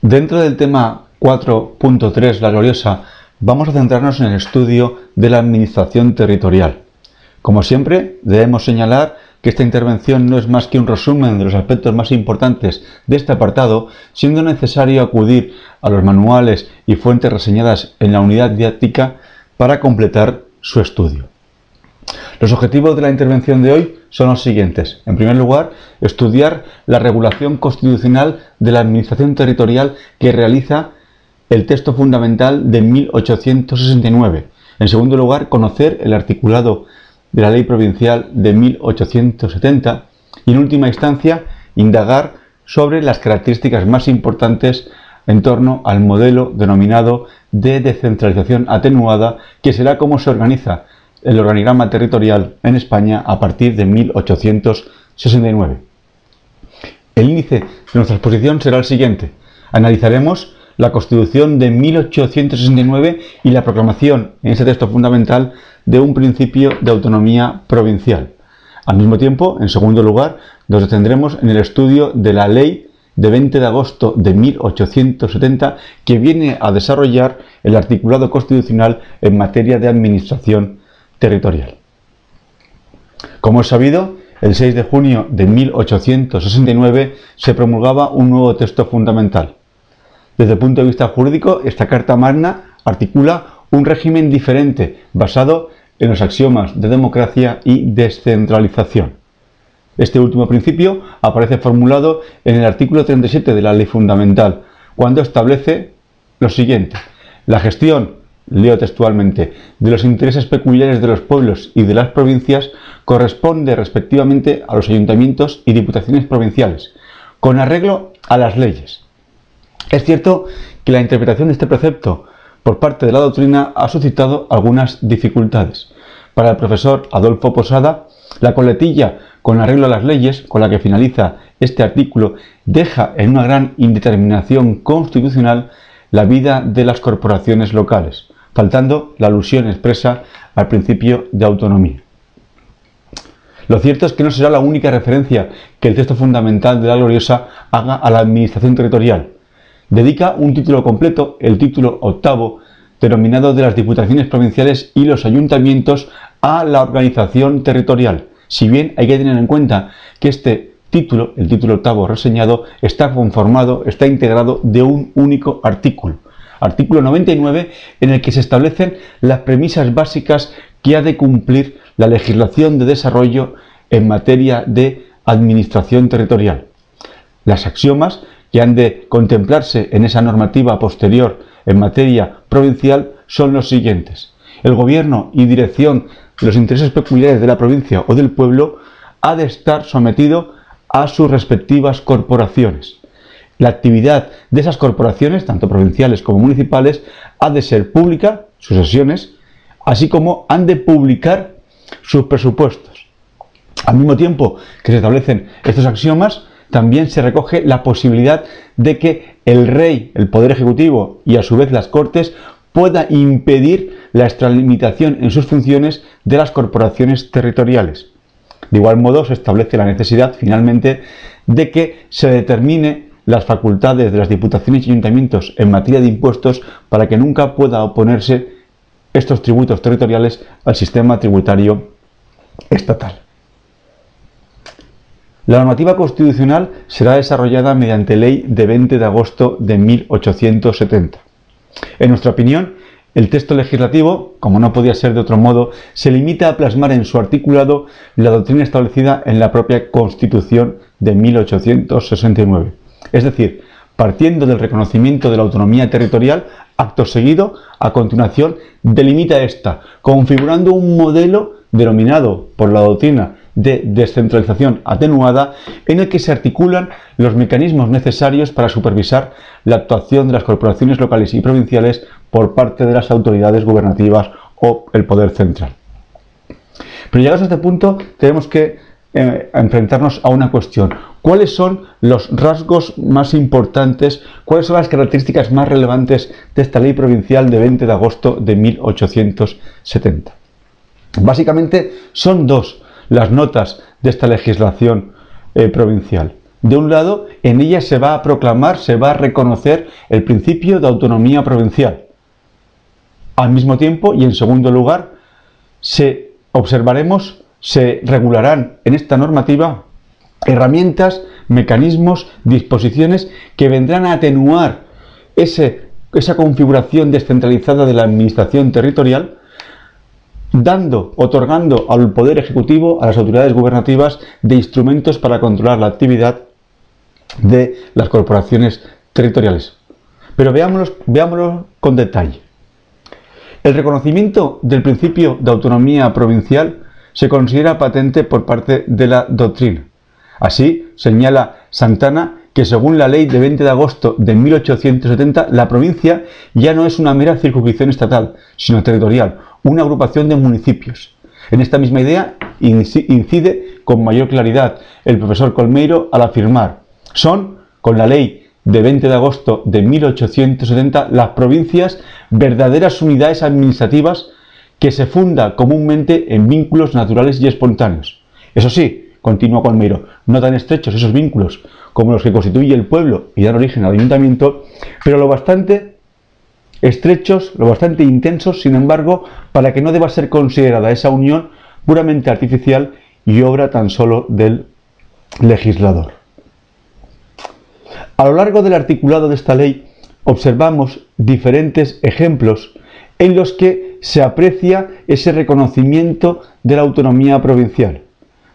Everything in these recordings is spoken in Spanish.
Dentro del tema 4.3, la gloriosa, vamos a centrarnos en el estudio de la administración territorial. Como siempre, debemos señalar que esta intervención no es más que un resumen de los aspectos más importantes de este apartado, siendo necesario acudir a los manuales y fuentes reseñadas en la unidad didáctica para completar su estudio. Los objetivos de la intervención de hoy son los siguientes. En primer lugar, estudiar la regulación constitucional de la Administración Territorial que realiza el texto fundamental de 1869. En segundo lugar, conocer el articulado de la Ley Provincial de 1870. Y en última instancia, indagar sobre las características más importantes en torno al modelo denominado de descentralización atenuada, que será cómo se organiza el organigrama territorial en España a partir de 1869. El índice de nuestra exposición será el siguiente. Analizaremos la Constitución de 1869 y la proclamación en ese texto fundamental de un principio de autonomía provincial. Al mismo tiempo, en segundo lugar, nos detendremos en el estudio de la ley de 20 de agosto de 1870 que viene a desarrollar el articulado constitucional en materia de administración territorial. Como es sabido, el 6 de junio de 1869 se promulgaba un nuevo texto fundamental. Desde el punto de vista jurídico, esta Carta Magna articula un régimen diferente basado en los axiomas de democracia y descentralización. Este último principio aparece formulado en el artículo 37 de la Ley Fundamental, cuando establece lo siguiente. La gestión leo textualmente, de los intereses peculiares de los pueblos y de las provincias corresponde respectivamente a los ayuntamientos y diputaciones provinciales, con arreglo a las leyes. Es cierto que la interpretación de este precepto por parte de la doctrina ha suscitado algunas dificultades. Para el profesor Adolfo Posada, la coletilla con arreglo a las leyes, con la que finaliza este artículo, deja en una gran indeterminación constitucional la vida de las corporaciones locales, faltando la alusión expresa al principio de autonomía. Lo cierto es que no será la única referencia que el texto fundamental de la Gloriosa haga a la administración territorial. Dedica un título completo, el título octavo, denominado de las diputaciones provinciales y los ayuntamientos a la organización territorial. Si bien hay que tener en cuenta que este título, el título octavo reseñado, está conformado, está integrado de un único artículo artículo 99, en el que se establecen las premisas básicas que ha de cumplir la legislación de desarrollo en materia de administración territorial. Las axiomas que han de contemplarse en esa normativa posterior en materia provincial son los siguientes. El gobierno y dirección de los intereses peculiares de la provincia o del pueblo ha de estar sometido a sus respectivas corporaciones. La actividad de esas corporaciones, tanto provinciales como municipales, ha de ser pública, sus sesiones, así como han de publicar sus presupuestos. Al mismo tiempo que se establecen estos axiomas, también se recoge la posibilidad de que el rey, el poder ejecutivo y a su vez las cortes pueda impedir la extralimitación en sus funciones de las corporaciones territoriales. De igual modo, se establece la necesidad finalmente de que se determine las facultades de las diputaciones y ayuntamientos en materia de impuestos para que nunca pueda oponerse estos tributos territoriales al sistema tributario estatal. La normativa constitucional será desarrollada mediante ley de 20 de agosto de 1870. En nuestra opinión, el texto legislativo, como no podía ser de otro modo, se limita a plasmar en su articulado la doctrina establecida en la propia Constitución de 1869. Es decir, partiendo del reconocimiento de la autonomía territorial, acto seguido, a continuación, delimita esta, configurando un modelo denominado por la doctrina de descentralización atenuada, en el que se articulan los mecanismos necesarios para supervisar la actuación de las corporaciones locales y provinciales por parte de las autoridades gubernativas o el poder central. Pero llegados a este punto, tenemos que eh, enfrentarnos a una cuestión. ¿Cuáles son los rasgos más importantes, cuáles son las características más relevantes de esta ley provincial de 20 de agosto de 1870? Básicamente son dos las notas de esta legislación eh, provincial. De un lado, en ella se va a proclamar, se va a reconocer el principio de autonomía provincial. Al mismo tiempo, y en segundo lugar, se observaremos, se regularán en esta normativa herramientas, mecanismos, disposiciones que vendrán a atenuar esa configuración descentralizada de la administración territorial, dando, otorgando al Poder Ejecutivo, a las autoridades gubernativas, de instrumentos para controlar la actividad de las corporaciones territoriales. Pero veámoslo, veámoslo con detalle. El reconocimiento del principio de autonomía provincial se considera patente por parte de la doctrina. Así, señala Santana que según la ley de 20 de agosto de 1870, la provincia ya no es una mera circunscripción estatal, sino territorial, una agrupación de municipios. En esta misma idea incide con mayor claridad el profesor Colmeiro al afirmar, son, con la ley de 20 de agosto de 1870, las provincias verdaderas unidades administrativas que se funda comúnmente en vínculos naturales y espontáneos. Eso sí, continúa Colmeiro, no tan estrechos esos vínculos como los que constituye el pueblo y dan origen al ayuntamiento, pero lo bastante estrechos, lo bastante intensos, sin embargo, para que no deba ser considerada esa unión puramente artificial y obra tan solo del legislador. A lo largo del articulado de esta ley observamos diferentes ejemplos en los que se aprecia ese reconocimiento de la autonomía provincial.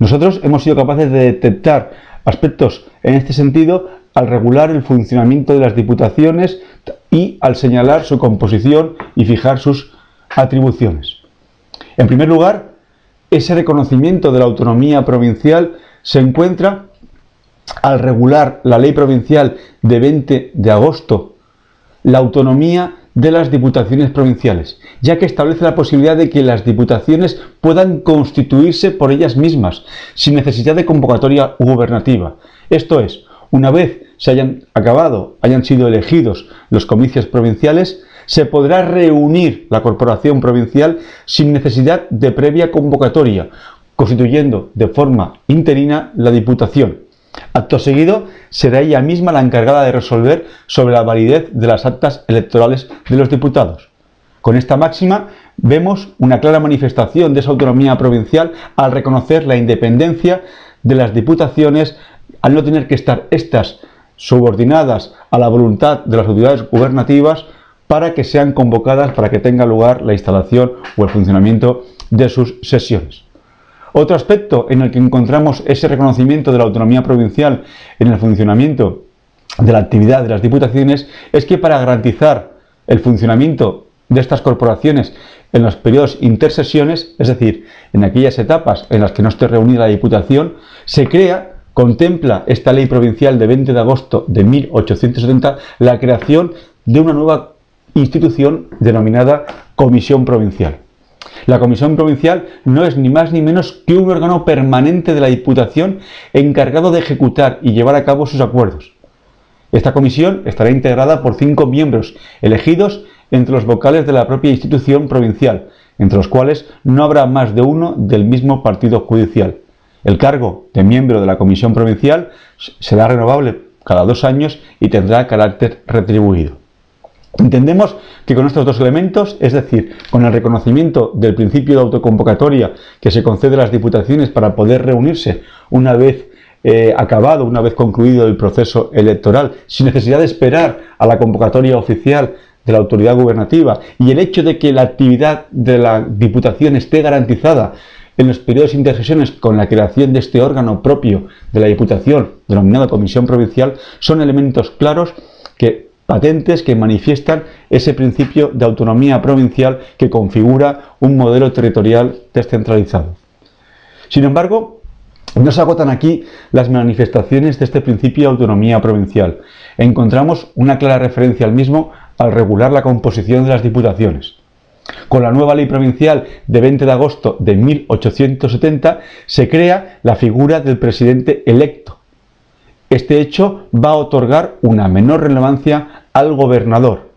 Nosotros hemos sido capaces de detectar aspectos en este sentido al regular el funcionamiento de las diputaciones y al señalar su composición y fijar sus atribuciones. En primer lugar, ese reconocimiento de la autonomía provincial se encuentra al regular la ley provincial de 20 de agosto la autonomía de las diputaciones provinciales, ya que establece la posibilidad de que las diputaciones puedan constituirse por ellas mismas, sin necesidad de convocatoria gubernativa. Esto es, una vez se hayan acabado, hayan sido elegidos los comicios provinciales, se podrá reunir la corporación provincial sin necesidad de previa convocatoria, constituyendo de forma interina la diputación. Acto seguido, será ella misma la encargada de resolver sobre la validez de las actas electorales de los diputados. Con esta máxima vemos una clara manifestación de esa autonomía provincial al reconocer la independencia de las diputaciones, al no tener que estar estas subordinadas a la voluntad de las autoridades gubernativas para que sean convocadas para que tenga lugar la instalación o el funcionamiento de sus sesiones. Otro aspecto en el que encontramos ese reconocimiento de la autonomía provincial en el funcionamiento de la actividad de las diputaciones es que para garantizar el funcionamiento de estas corporaciones en los periodos intersesiones, es decir, en aquellas etapas en las que no esté reunida la Diputación, se crea, contempla esta ley provincial de 20 de agosto de 1870 la creación de una nueva institución denominada Comisión Provincial. La Comisión Provincial no es ni más ni menos que un órgano permanente de la Diputación encargado de ejecutar y llevar a cabo sus acuerdos. Esta comisión estará integrada por cinco miembros elegidos entre los vocales de la propia institución provincial, entre los cuales no habrá más de uno del mismo partido judicial. El cargo de miembro de la Comisión Provincial será renovable cada dos años y tendrá carácter retribuido. Entendemos que con estos dos elementos, es decir, con el reconocimiento del principio de autoconvocatoria que se concede a las diputaciones para poder reunirse una vez eh, acabado, una vez concluido el proceso electoral, sin necesidad de esperar a la convocatoria oficial de la autoridad gubernativa y el hecho de que la actividad de la diputación esté garantizada en los periodos de intercesiones con la creación de este órgano propio de la diputación, denominado Comisión Provincial, son elementos claros que patentes que manifiestan ese principio de autonomía provincial que configura un modelo territorial descentralizado. Sin embargo, no se agotan aquí las manifestaciones de este principio de autonomía provincial. Encontramos una clara referencia al mismo al regular la composición de las diputaciones. Con la nueva ley provincial de 20 de agosto de 1870 se crea la figura del presidente electo, este hecho va a otorgar una menor relevancia al gobernador.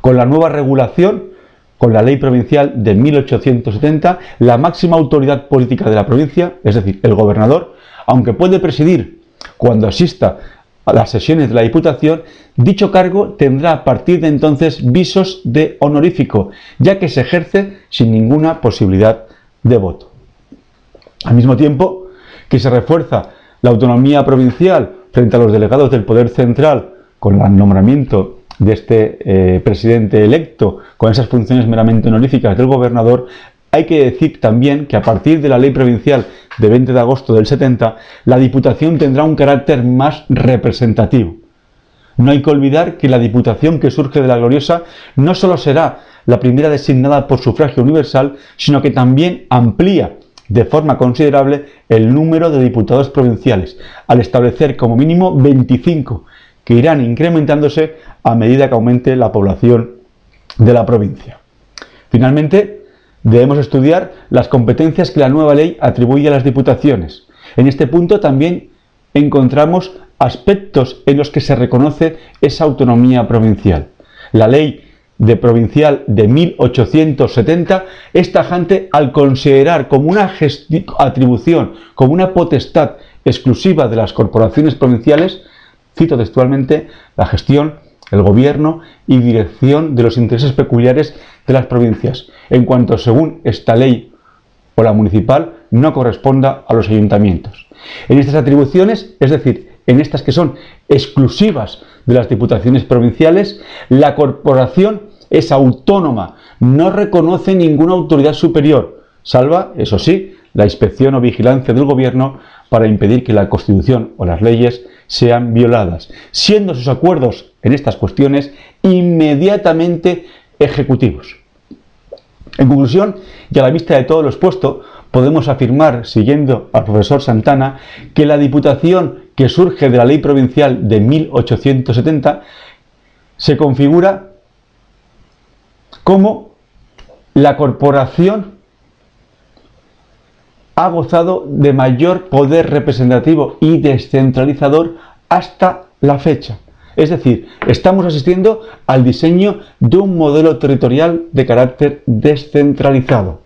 Con la nueva regulación, con la ley provincial de 1870, la máxima autoridad política de la provincia, es decir, el gobernador, aunque puede presidir cuando asista a las sesiones de la Diputación, dicho cargo tendrá a partir de entonces visos de honorífico, ya que se ejerce sin ninguna posibilidad de voto. Al mismo tiempo que se refuerza la autonomía provincial frente a los delegados del Poder Central con el nombramiento de este eh, presidente electo con esas funciones meramente honoríficas del gobernador, hay que decir también que a partir de la ley provincial de 20 de agosto del 70, la Diputación tendrá un carácter más representativo. No hay que olvidar que la Diputación que surge de la Gloriosa no solo será la primera designada por sufragio universal, sino que también amplía de forma considerable el número de diputados provinciales, al establecer como mínimo 25, que irán incrementándose a medida que aumente la población de la provincia. Finalmente, debemos estudiar las competencias que la nueva ley atribuye a las diputaciones. En este punto también encontramos aspectos en los que se reconoce esa autonomía provincial. La ley de provincial de 1870 es tajante al considerar como una atribución, como una potestad exclusiva de las corporaciones provinciales, cito textualmente, la gestión, el gobierno y dirección de los intereses peculiares de las provincias, en cuanto según esta ley o la municipal no corresponda a los ayuntamientos. En estas atribuciones, es decir, en estas que son exclusivas de las diputaciones provinciales, la corporación es autónoma, no reconoce ninguna autoridad superior, salva, eso sí, la inspección o vigilancia del gobierno para impedir que la Constitución o las leyes sean violadas, siendo sus acuerdos en estas cuestiones inmediatamente ejecutivos. En conclusión, y a la vista de todo lo expuesto, podemos afirmar, siguiendo al profesor Santana, que la Diputación que surge de la Ley Provincial de 1870 se configura como la corporación ha gozado de mayor poder representativo y descentralizador hasta la fecha. Es decir, estamos asistiendo al diseño de un modelo territorial de carácter descentralizado.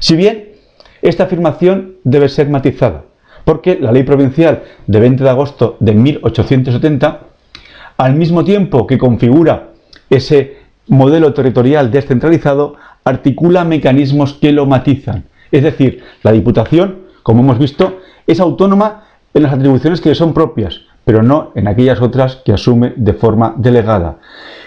Si bien esta afirmación debe ser matizada, porque la ley provincial de 20 de agosto de 1870, al mismo tiempo que configura ese modelo territorial descentralizado articula mecanismos que lo matizan. Es decir, la Diputación, como hemos visto, es autónoma en las atribuciones que le son propias, pero no en aquellas otras que asume de forma delegada.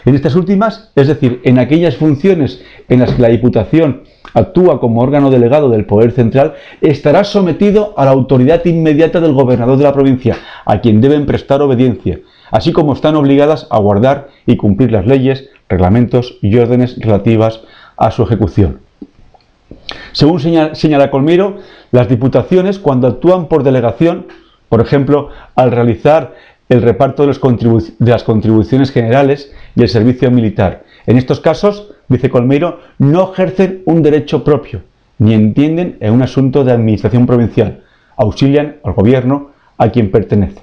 En estas últimas, es decir, en aquellas funciones en las que la Diputación actúa como órgano delegado del Poder Central, estará sometido a la autoridad inmediata del gobernador de la provincia, a quien deben prestar obediencia, así como están obligadas a guardar y cumplir las leyes, reglamentos y órdenes relativas a su ejecución. Según señala Colmiro, las diputaciones, cuando actúan por delegación, por ejemplo, al realizar el reparto de, las contribuciones generales y el servicio militar. En estos casos, dice Colmeiro, no ejercen un derecho propio, ni entienden en un asunto de administración provincial. Auxilian al gobierno a quien pertenece.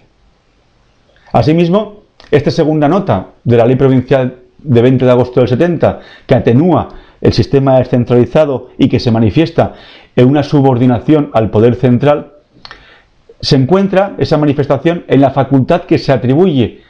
Asimismo, esta segunda nota de la Ley Provincial de 20 de agosto del 70, que atenúa el sistema descentralizado y que se manifiesta en una subordinación al poder central, se encuentra esa manifestación en la facultad que se atribuye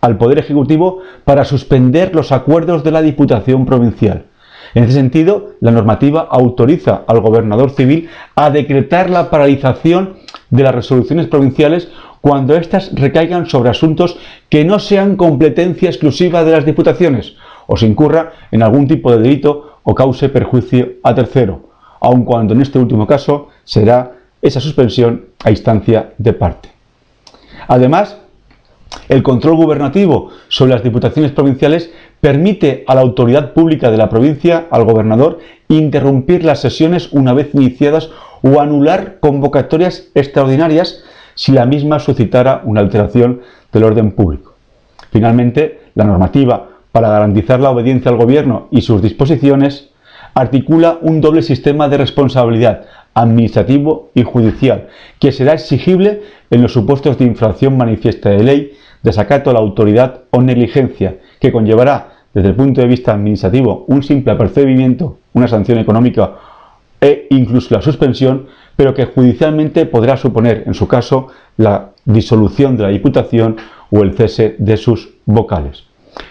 al Poder Ejecutivo para suspender los acuerdos de la Diputación Provincial. En ese sentido, la normativa autoriza al gobernador civil a decretar la paralización de las resoluciones provinciales cuando éstas recaigan sobre asuntos que no sean competencia exclusiva de las diputaciones o se incurra en algún tipo de delito o cause perjuicio a tercero, aun cuando en este último caso será esa suspensión a instancia de parte. Además, el control gubernativo sobre las diputaciones provinciales permite a la autoridad pública de la provincia, al gobernador, interrumpir las sesiones una vez iniciadas o anular convocatorias extraordinarias si la misma suscitara una alteración del orden público. Finalmente, la normativa para garantizar la obediencia al Gobierno y sus disposiciones articula un doble sistema de responsabilidad administrativo y judicial, que será exigible en los supuestos de infracción manifiesta de ley, desacato a la autoridad o negligencia, que conllevará desde el punto de vista administrativo un simple apercibimiento, una sanción económica e incluso la suspensión pero que judicialmente podrá suponer, en su caso, la disolución de la Diputación o el cese de sus vocales.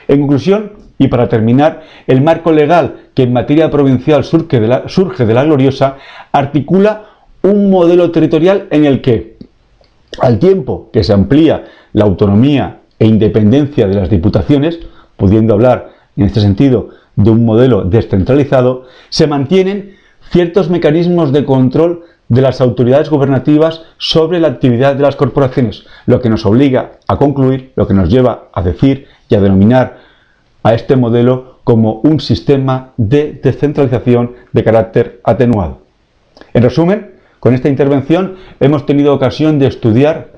En conclusión, y para terminar, el marco legal que en materia provincial surge de la, gloriosa articula un modelo territorial en el que, al tiempo que se amplía la autonomía e independencia de las diputaciones, pudiendo hablar en este sentido de un modelo descentralizado, se mantienen ciertos mecanismos de control de las autoridades gubernativas sobre la actividad de las corporaciones, lo que nos obliga a concluir, lo que nos lleva a decir y a denominar a este modelo como un sistema de descentralización de carácter atenuado. En resumen, con esta intervención hemos tenido ocasión de estudiar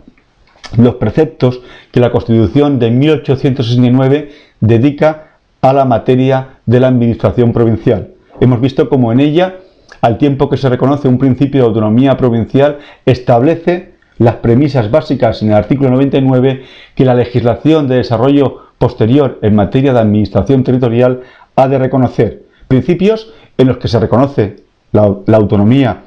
los preceptos que la Constitución de 1869 dedica a la materia de la administración provincial. Hemos visto cómo en ella, al tiempo que se reconoce un principio de autonomía provincial, establece las premisas básicas en el artículo 99 que la legislación de desarrollo posterior en materia de administración territorial ha de reconocer. Principios en los que se reconoce la, autonomía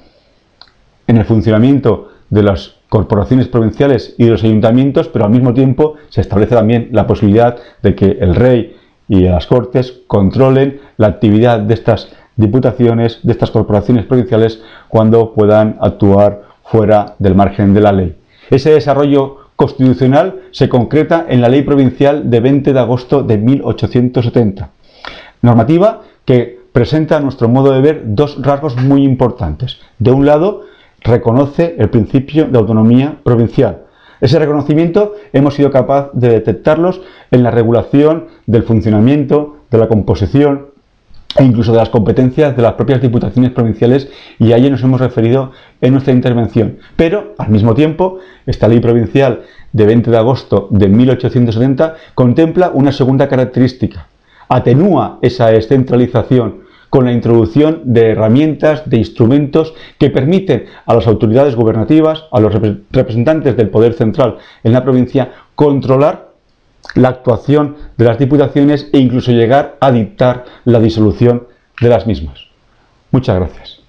en el funcionamiento de las corporaciones provinciales y de los ayuntamientos, pero al mismo tiempo se establece también la posibilidad de que el rey y las cortes controlen la actividad de estas diputaciones, de estas corporaciones provinciales, cuando puedan actuar fuera del margen de la ley. Ese desarrollo constitucional se concreta en la Ley Provincial de 20 de agosto de 1870, normativa que presenta a nuestro modo de ver dos rasgos muy importantes. De un lado, reconoce el principio de autonomía provincial. Ese reconocimiento hemos sido capaces de detectarlos en la regulación del funcionamiento, de la composición e incluso de las competencias de las propias diputaciones provinciales y a ello nos hemos referido en nuestra intervención. Pero, al mismo tiempo, esta ley provincial de 20 de agosto de 1870 contempla una segunda característica. Atenúa esa descentralización con la introducción de herramientas, de instrumentos que permiten a las autoridades gubernativas, a los representantes del poder central en la provincia, controlar la actuación de las diputaciones e incluso llegar a dictar la disolución de las mismas. Muchas gracias.